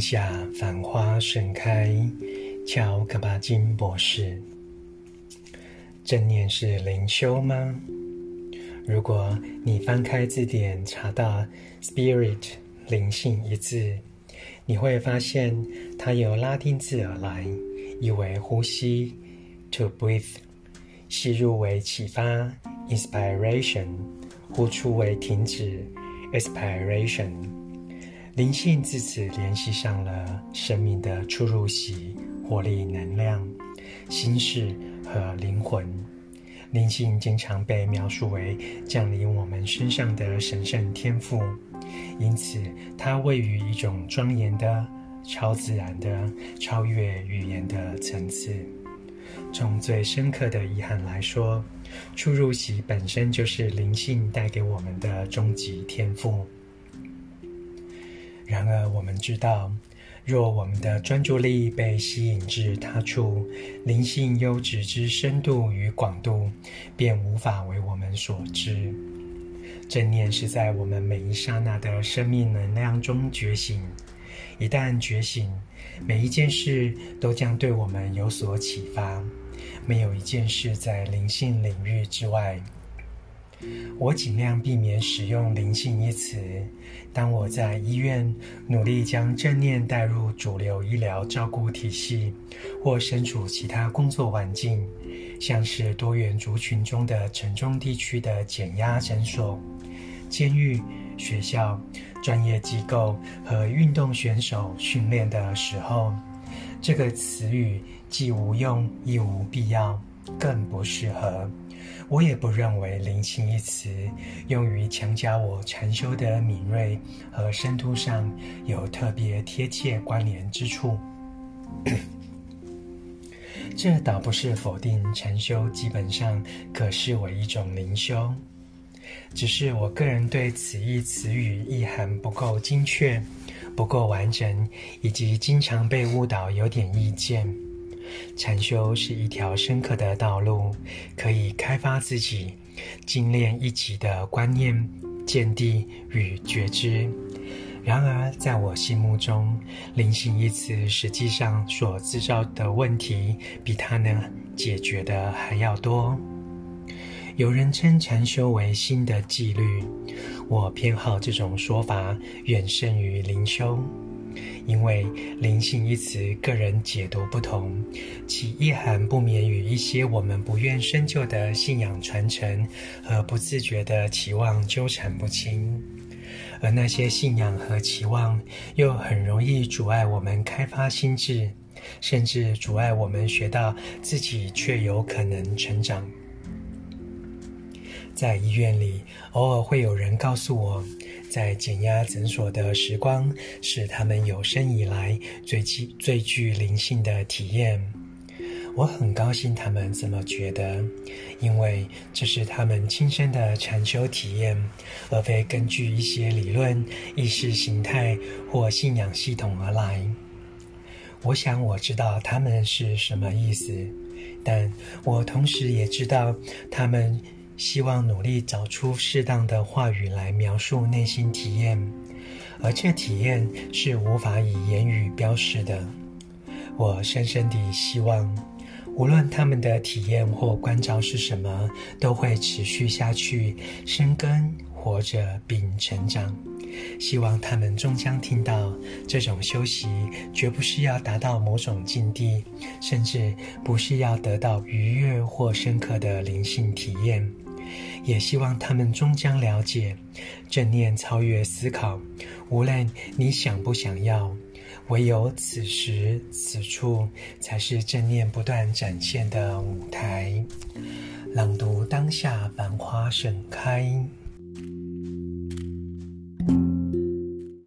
下繁花盛开，乔克巴金博士。正念是灵修吗？如果你翻开字典查到 “spirit” 灵性一字，你会发现它由拉丁字而来，意为呼吸 “to breathe”，吸入为启发 “inspiration”，呼出为停止 “expiration”。灵性自此联系上了生命的出入息、活力、能量、心事和灵魂。灵性经常被描述为降临我们身上的神圣天赋，因此它位于一种庄严的、超自然的、超越语言的层次。从最深刻的遗憾来说，出入息本身就是灵性带给我们的终极天赋。然而，我们知道。若我们的专注力被吸引至他处，灵性优质之深度与广度，便无法为我们所知。正念是在我们每一刹那的生命能量中觉醒。一旦觉醒，每一件事都将对我们有所启发。没有一件事在灵性领域之外。我尽量避免使用“灵性”一词。当我在医院努力将正念带入主流医疗照顾体系，或身处其他工作环境，像是多元族群中的城中地区的减压诊所、监狱、学校、专业机构和运动选手训练的时候，这个词语既无用亦无必要，更不适合。我也不认为“灵性”一词用于强加我禅修的敏锐和深度上有特别贴切关联之处。这倒不是否定禅修基本上可视为一种灵修，只是我个人对此一词语意涵不够精确、不够完整，以及经常被误导，有点意见。禅修是一条深刻的道路，可以开发自己、精炼一己的观念、见地与觉知。然而，在我心目中，“灵性”一词实际上所制造的问题，比它能解决的还要多。有人称禅修为新的纪律，我偏好这种说法，远胜于灵修。因为“灵性”一词，个人解读不同，其意涵不免与一些我们不愿深究的信仰传承和不自觉的期望纠缠不清，而那些信仰和期望又很容易阻碍我们开发心智，甚至阻碍我们学到自己却有可能成长。在医院里，偶尔会有人告诉我，在减压诊所的时光是他们有生以来最具最具灵性的体验。我很高兴他们这么觉得，因为这是他们亲身的禅修体验，而非根据一些理论、意识形态或信仰系统而来。我想我知道他们是什么意思，但我同时也知道他们。希望努力找出适当的话语来描述内心体验，而这体验是无法以言语标示的。我深深地希望，无论他们的体验或关照是什么，都会持续下去，生根、活着并成长。希望他们终将听到，这种修习绝不是要达到某种境地，甚至不是要得到愉悦或深刻的灵性体验。也希望他们终将了解，正念超越思考，无论你想不想要，唯有此时此处才是正念不断展现的舞台。朗读当下，繁花盛开。